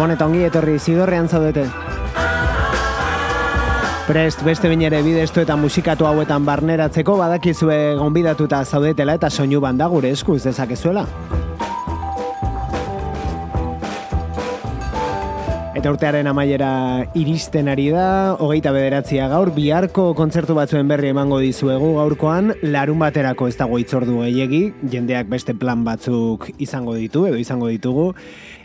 Gabon eta ongi etorri zidorrean zaudete. Prest beste bain ere bidestu eta musikatu hauetan barneratzeko badakizue gonbidatuta zaudetela eta soinu banda gure eskuz dezakezuela. Eta urtearen amaiera iristen ari da, hogeita bederatzia gaur, biharko kontzertu batzuen berri emango dizuegu gaurkoan, larun baterako ez dago itzordu gehiegi, jendeak beste plan batzuk izango ditu, edo izango ditugu,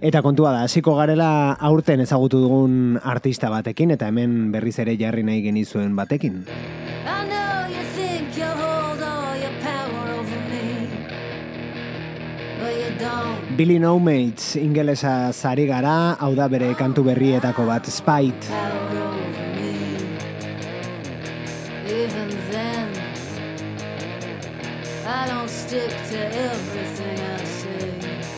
eta kontua da, hasiko garela aurten ezagutu dugun artista batekin, eta hemen berriz ere jarri nahi genizuen batekin. Billy No Mates ingelesa zari gara, hau da bere kantu berrietako bat, Spite. Even then, I don't stick to everything I say.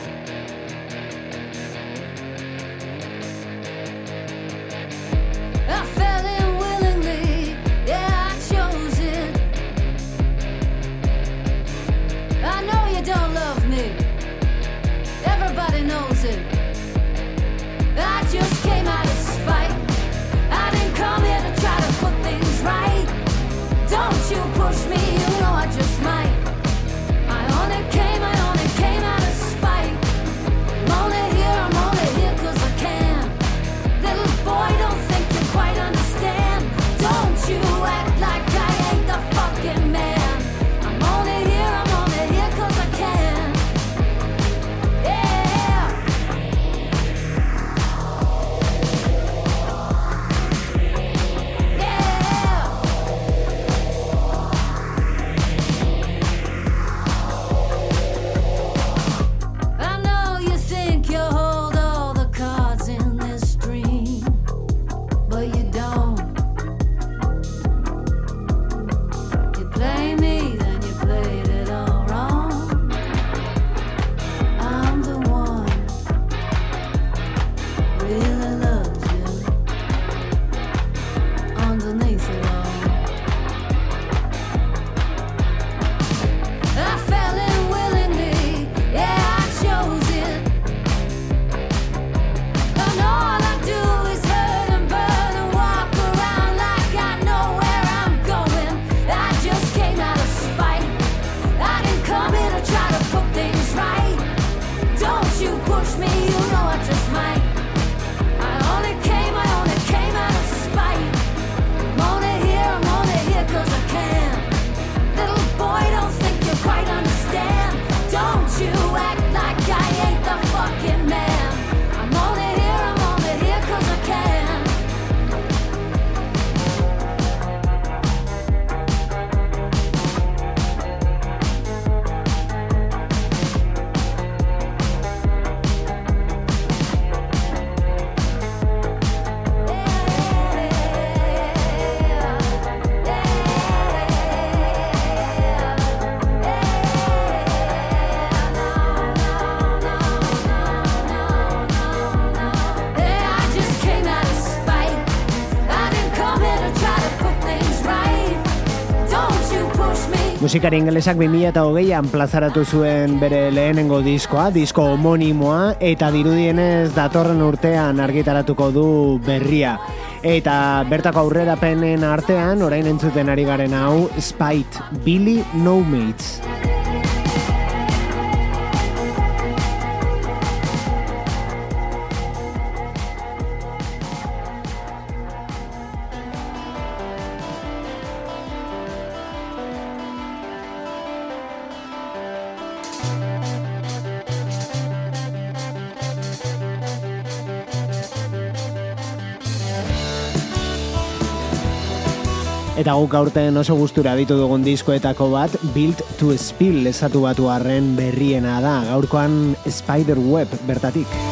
Musikari ingelesak 2008an plazaratu zuen bere lehenengo diskoa, disko homonimoa, eta dirudienez datorren urtean argitaratuko du berria. Eta bertako aurrerapenen artean, orain entzuten ari garen hau, Spite, Billy No Mates. Eta guk aurten oso gustura ditu dugun diskoetako bat Built to Spill esatu batu arren berriena da, gaurkoan Spiderweb bertatik.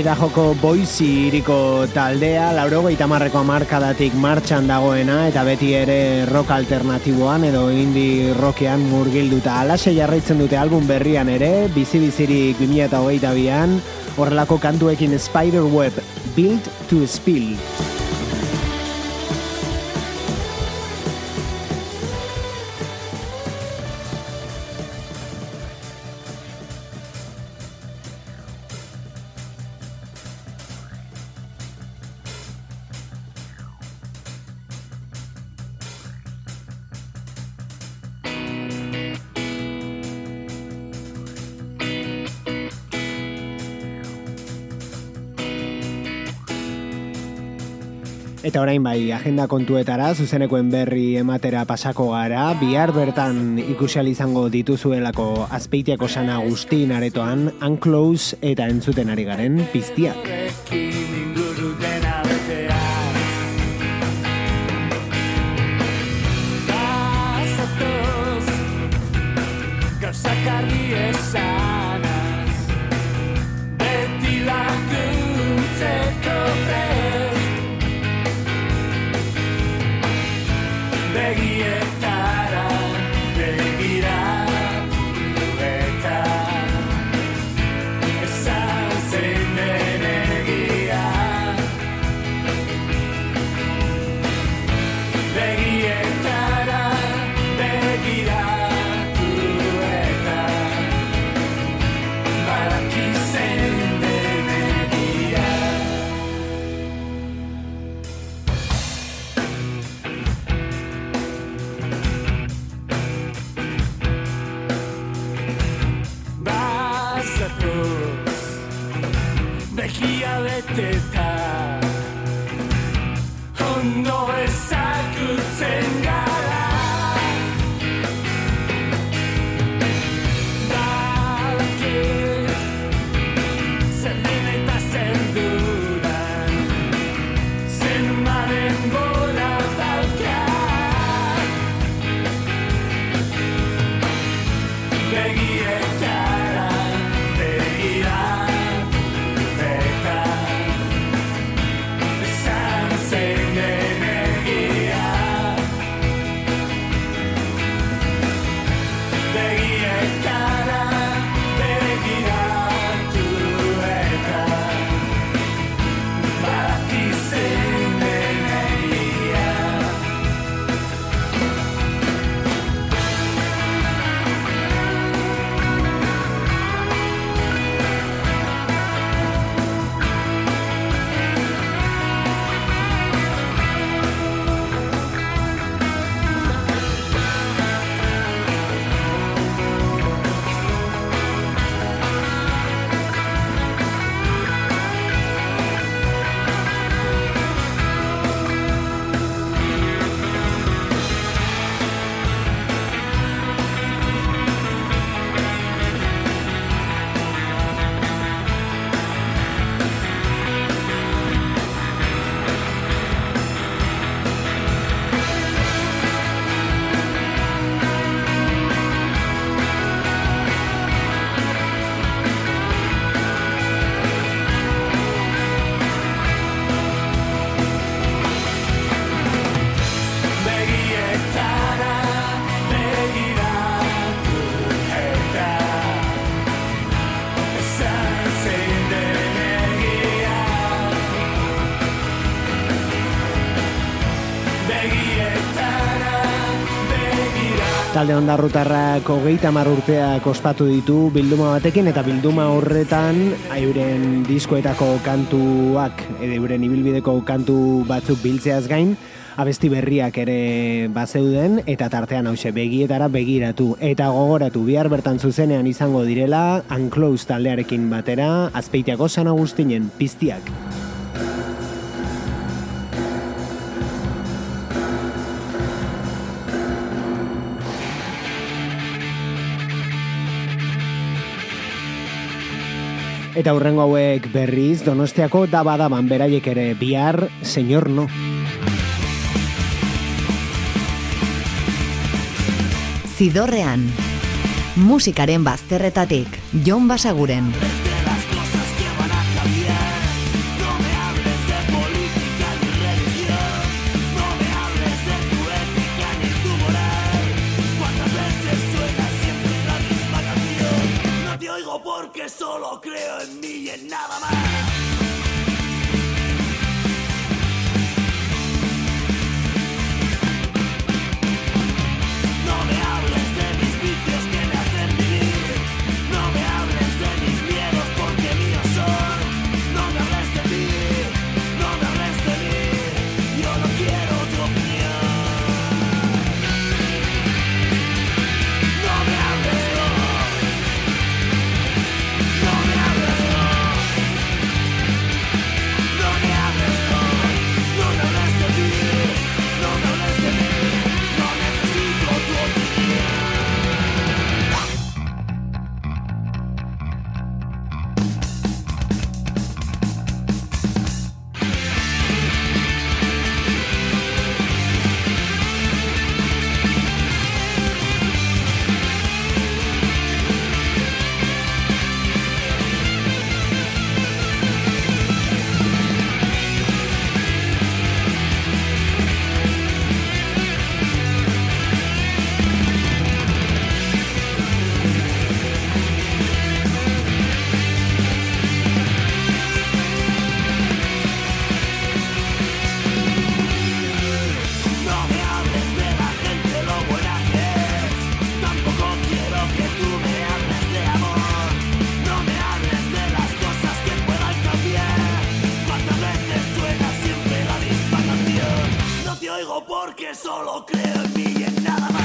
Idahoko boizi iriko taldea, lauro goita marreko amarkadatik martxan dagoena, eta beti ere rock alternatiboan edo indie rockean murgilduta. Alase jarraitzen dute album berrian ere, bizi-bizirik 2008 an horrelako kantuekin Spiderweb, Built to Spill. Eta orain bai, agenda kontuetara, zuzenekoen berri ematera pasako gara, bihar bertan ikusial izango dituzuelako azpeitiako sana Agustin aretoan, unclose eta entzuten ari garen piztiak. Talde ondarrutarrak hogeita mar urteak ospatu ditu bilduma batekin eta bilduma horretan euren diskoetako kantuak edo euren ibilbideko kantu batzuk biltzeaz gain abesti berriak ere bazeuden eta tartean hause begietara begiratu eta gogoratu bihar bertan zuzenean izango direla Unclose taldearekin batera azpeitiako San Agustinen piztiak. Eta hurrengo hauek berriz Donostiako dabadaban beraiek ere bihar, señor no. Zidorrean. Musikaren bazterretatik, Jon Basaguren. Creo en porque solo creo en mí y en nada más.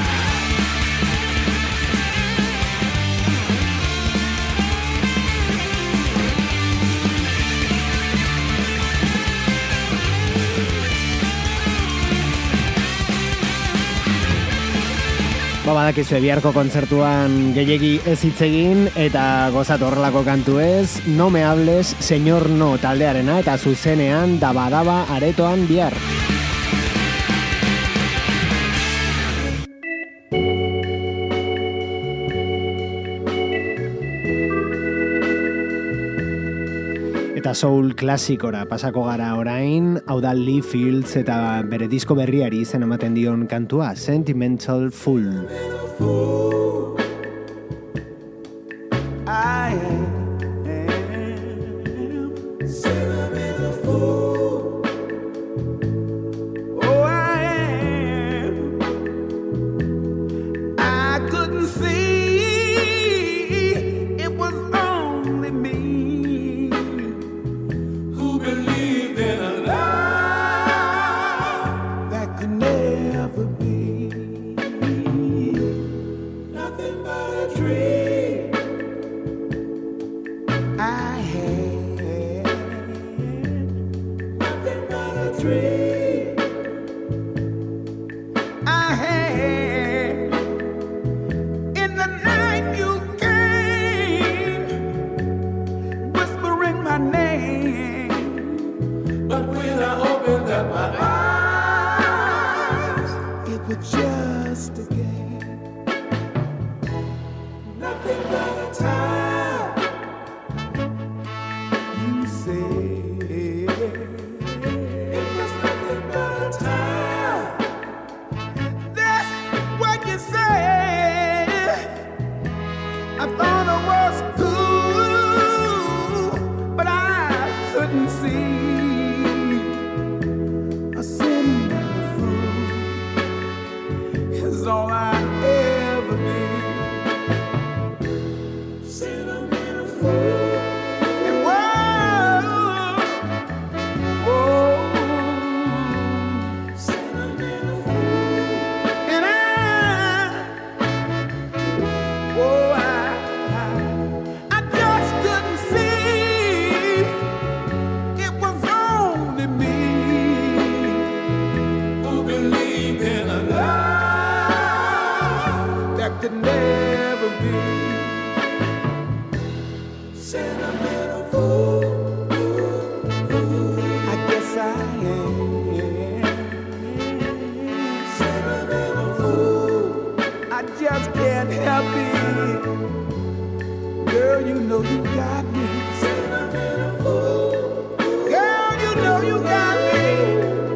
Ba, badakizu ebiarko kontzertuan gehiegi ez hitz egin eta gozat horrelako kantu ez, no me hables, señor no taldearena eta zuzenean daba daba aretoan biar. Biar. soul klasikora pasako gara orain, hau da Lee Fields eta bere disko berriari zen ematen dion kantua, Sentimental Fool. Sentimental Fool.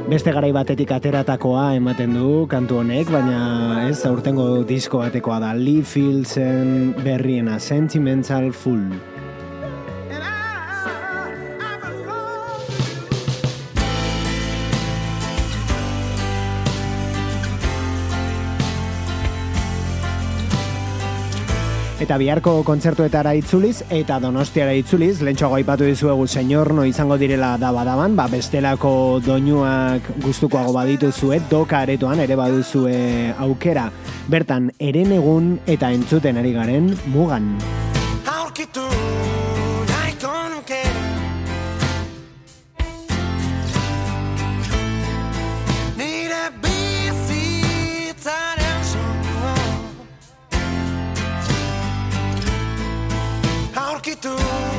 beste garai batetik ateratakoa ematen du kantu honek, baina ez aurtengo disko batekoa da Lee Fieldsen berriena Sentimental Full. eta biharko kontzertuetara itzuliz eta donostiara itzuliz, lentsuago aipatu dizuegu senyor no izango direla daba daban, ba bestelako doinuak gustukoago badituzue, doka aretoan ere baduzue aukera. Bertan, eren egun eta entzuten ari garen mugan. Aurkitu porque tú.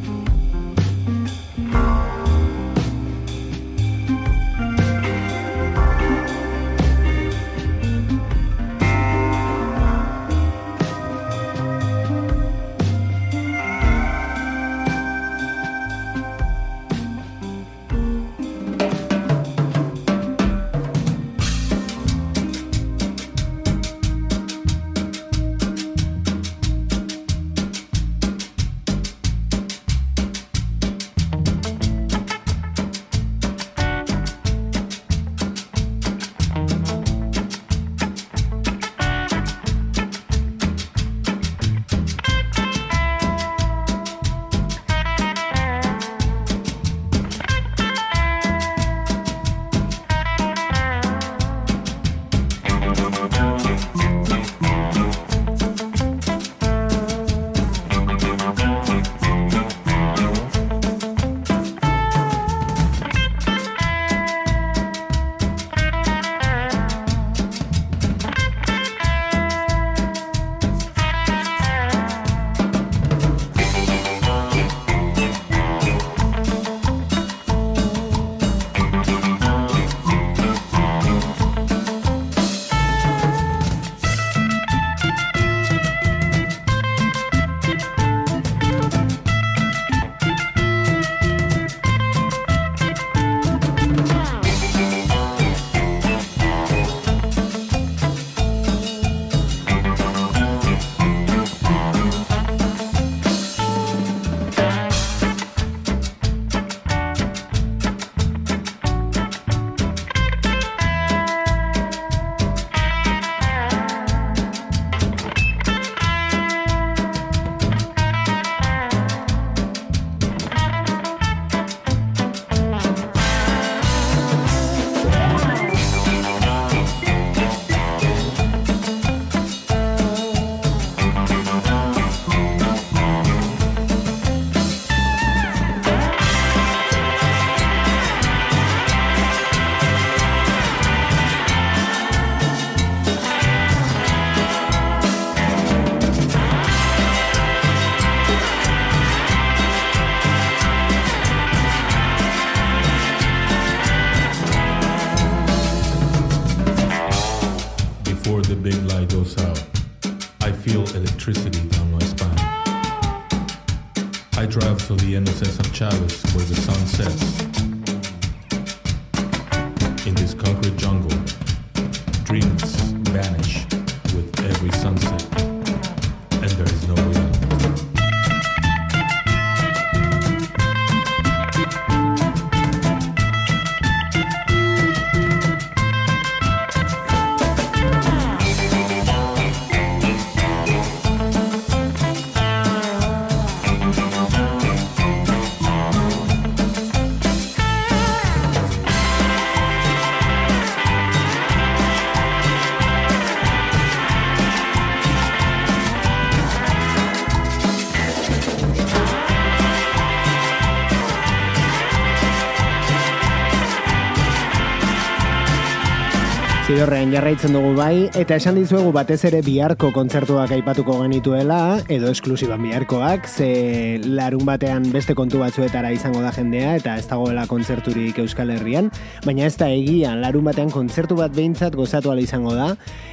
Zidorrean jarraitzen dugu bai, eta esan dizuegu batez ere biharko kontzertuak aipatuko genituela, edo esklusiban biharkoak, ze larun batean beste kontu batzuetara izango da jendea, eta ez dagoela kontzerturik Euskal Herrian, baina ez da egian, larun batean kontzertu bat behintzat gozatu ala izango da,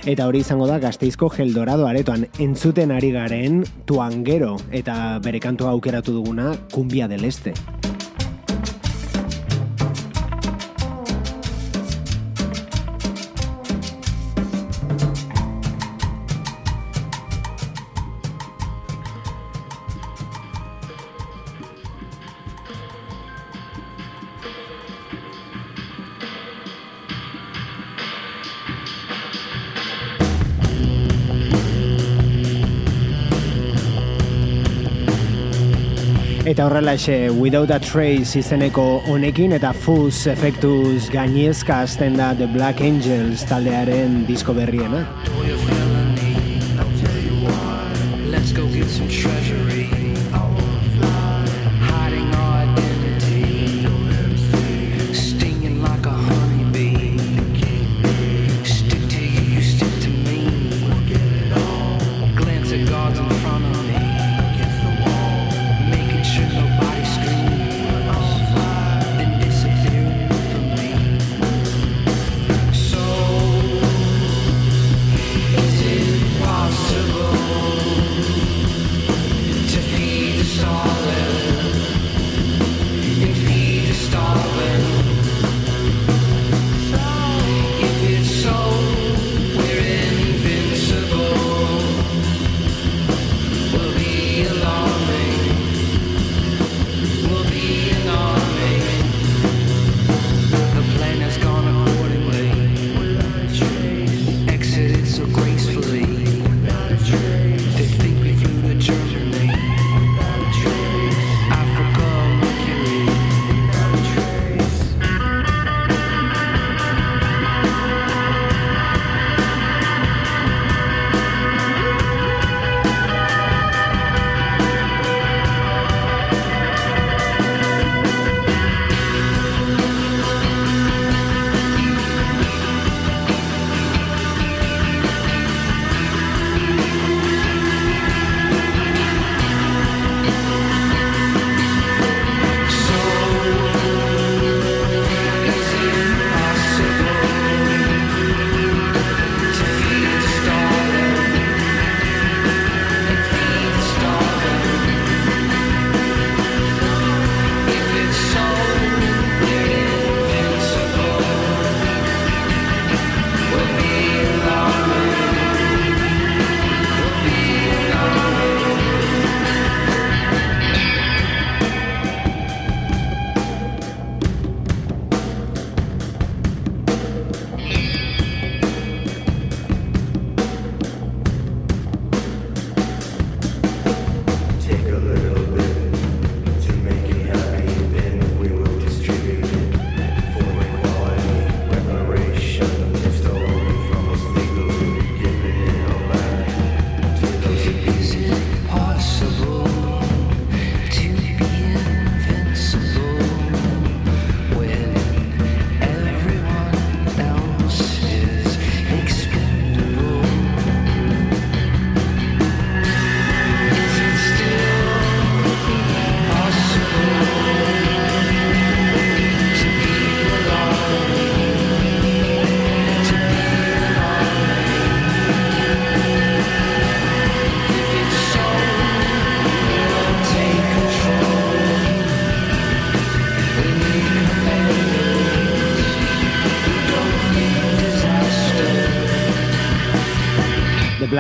eta hori izango da Gasteizko Geldorado aretoan entzuten ari garen tuangero, eta bere kantua aukeratu duguna, Kumbia del Este. Eta horrela xe, Without a Trace izeneko honekin eta Fuzz efektuz gainezka azten da The Black Angels taldearen disko berriena.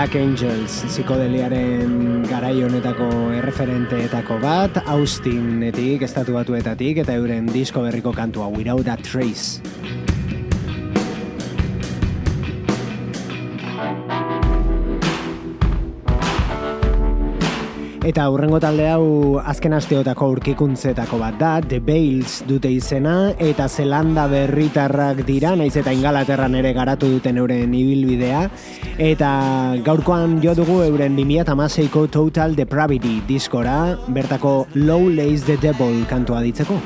Black Angels psikodeliaren garai honetako erreferenteetako bat Austinetik, estatu batuetatik eta euren disko berriko kantua Without a Trace. Eta aurrengo talde hau azken asteotako aurkikuntzetako bat da, The Bales dute izena, eta Zelanda berritarrak dira, naiz eta Ingalaterran ere garatu duten euren ibilbidea, eta gaurkoan jo dugu euren 2008ko Total Depravity diskora, bertako Low Lays the Devil kantua ditzeko.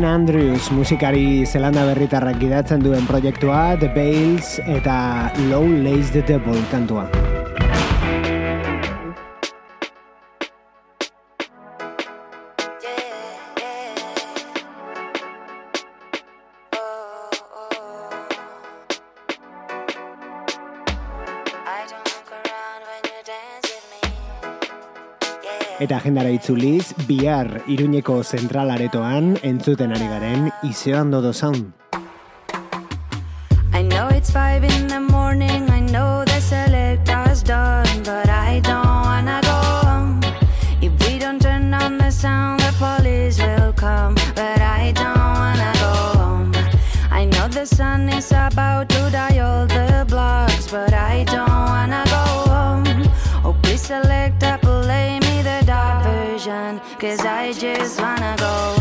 Martin Andrews musikari zelanda berritarrak gidatzen duen proiektua The Bales eta Low Lays the Devil kantua. Eta agendara itzuliz, bihar iruñeko zentralaretoan entzuten ari garen izoan dodo zaun. I know it's five in the morning, I know the selectors done, but I don't wanna go home. If we don't turn on the sound, the police will come, but I don't wanna go home. I know the sun is about cause I just wanna go.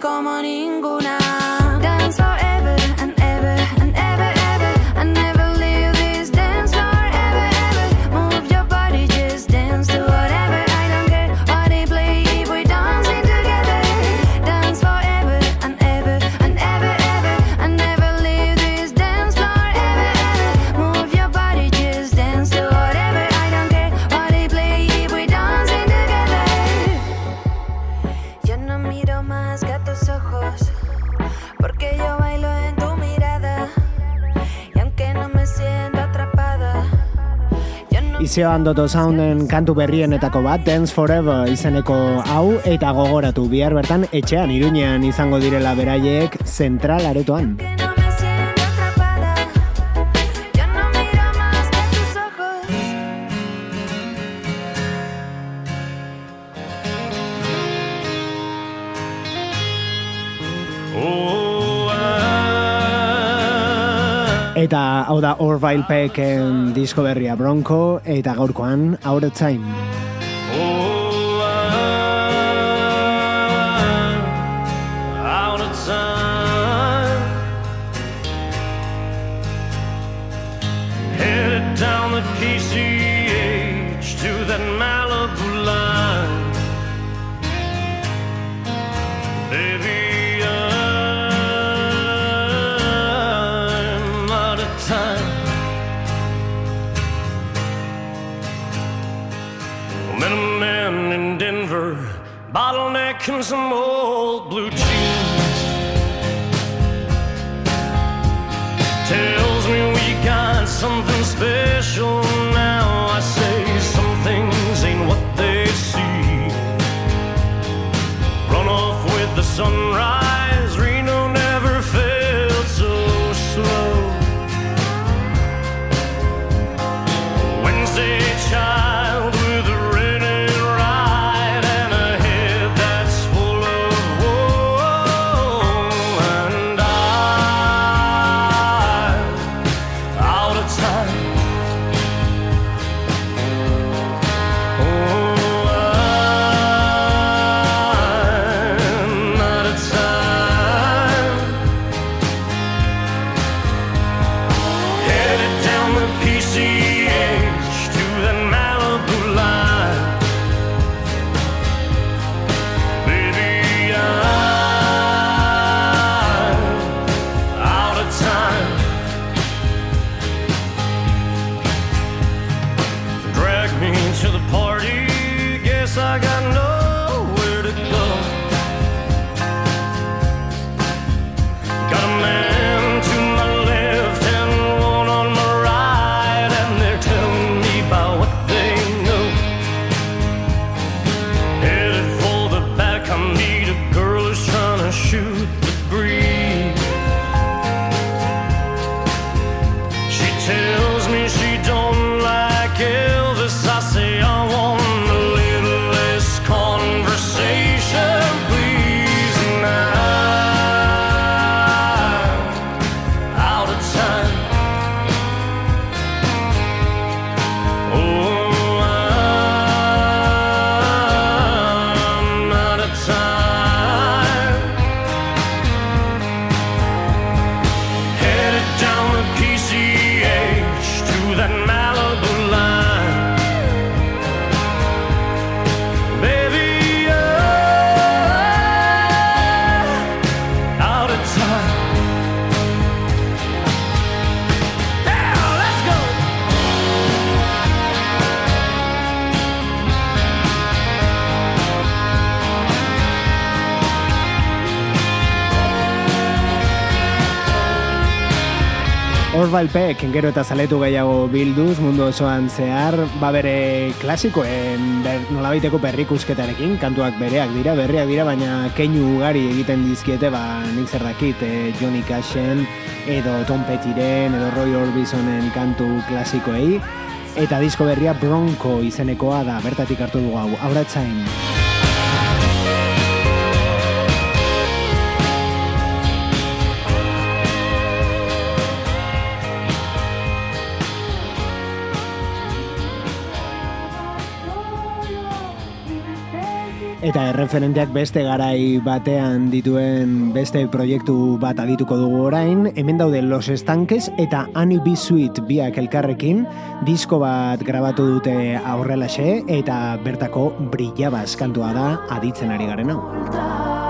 como ninguno. edizioan doto zaunden kantu berrienetako bat, Dance Forever izeneko hau, eta gogoratu bihar bertan etxean iruñean izango direla beraiek zentral aretoan. Eta hau da Orville Peck disko berria Bronco eta gaurkoan Out of Time. him some old blue jeans. Tells me we got something special now. I say some things ain't what they see. Run off with the sunrise. Balpek, gero eta zaletu gehiago bilduz mundu osoan zehar, ba bere klasikoen ber, nolabaiteko berrikusketarekin, kantuak bereak dira, berriak dira, baina keinu ugari egiten dizkiete, ba nik zer dakit, e, Johnny Cashen, edo Tom Petiren, edo Roy Orbisonen kantu klasikoei, eta disko berria Bronco izenekoa da, bertatik hartu dugu hau, auratzain. Eta erreferenteak beste garai batean dituen beste proiektu bat adituko dugu orain, hemen daude Los Estanques eta Annie B. Sweet biak elkarrekin, disko bat grabatu dute aurrelaxe eta bertako brillabaz kantua da aditzen ari garen hau.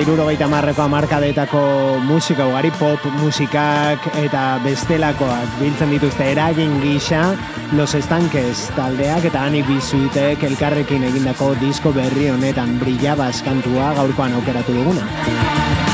Irurogeita marreko amarkadetako musika ugari, pop musikak eta bestelakoak biltzen dituzte eragin gisa Los Estanques taldeak eta Ani Bizuitek elkarrekin egindako disko berri honetan brillabaz kantua gaurkoan aukeratu duguna.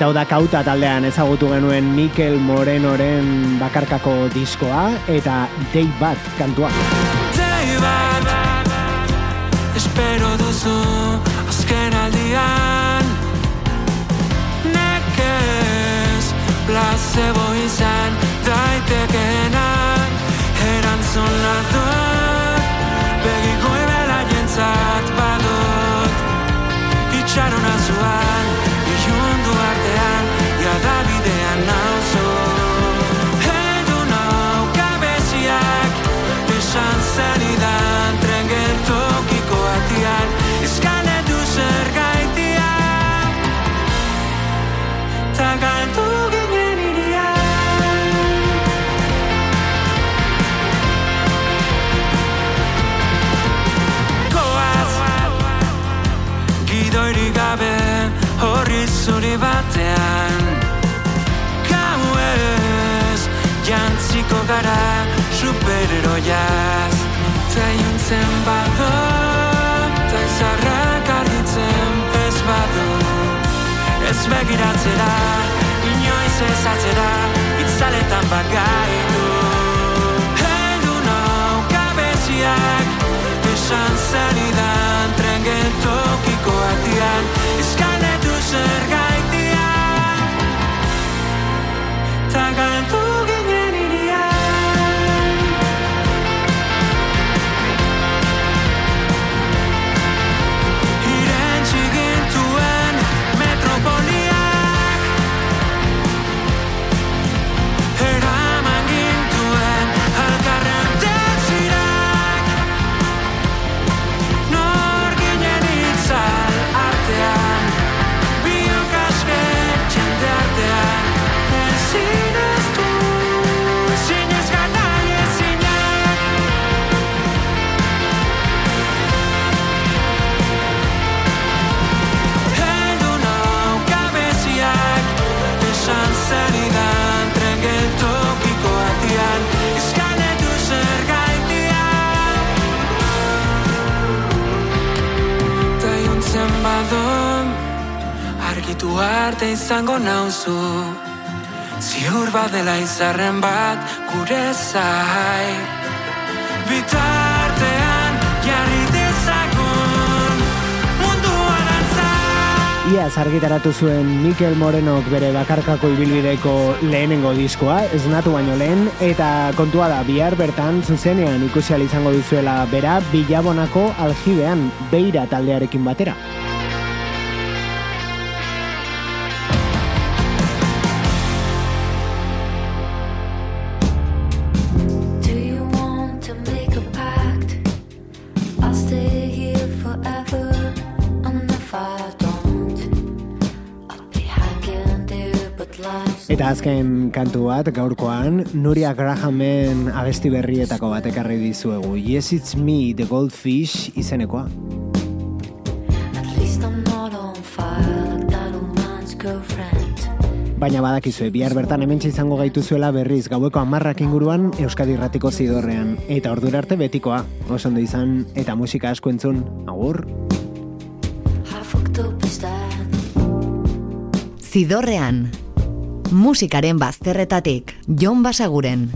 Eta hau da kauta taldean ezagutu genuen Mikel Morenoren bakarkako diskoa eta Day Bat kantua. Day bat Espero duzu azken aldian. Nekez Placebo izan daitekeenan Erantzun ladut Begiko ebela jentzat badut. Itxarona zuan gara superheroiaz Ta juntzen bado Ta izarrak argitzen ez badu. Ez begiratzera Inoiz ez atzera Itzaletan bagaitu Heldu nau gabeziak Esan zenidan tren geltokiko atian. Eskanetu zer izango nauzu. Ziur badela izarren bat gure zai. Bitartean jarri dezagun mundua dantza Ia argitaratu zuen Mikel Morenok bere bakarkako ibilbideko lehenengo diskoa, esnatu baino lehen, eta kontua da, bihar bertan zuzenean ikusi ahal izango duzuela bera bilabonako aljibean beira taldearekin batera. Eta azken kantu bat gaurkoan, Nuria Grahamen abesti berrietako bat ekarri dizuegu. Yes, it's me, the goldfish izenekoa. Baina badakizue, bihar bertan hemen izango gaituzuela berriz gaueko amarrak inguruan Euskadi Irratiko zidorrean. Eta ordura arte betikoa, oso ondo izan, eta musika asko entzun, agur. Zidorrean. Musikaren bazterretatik, Jon Basaguren.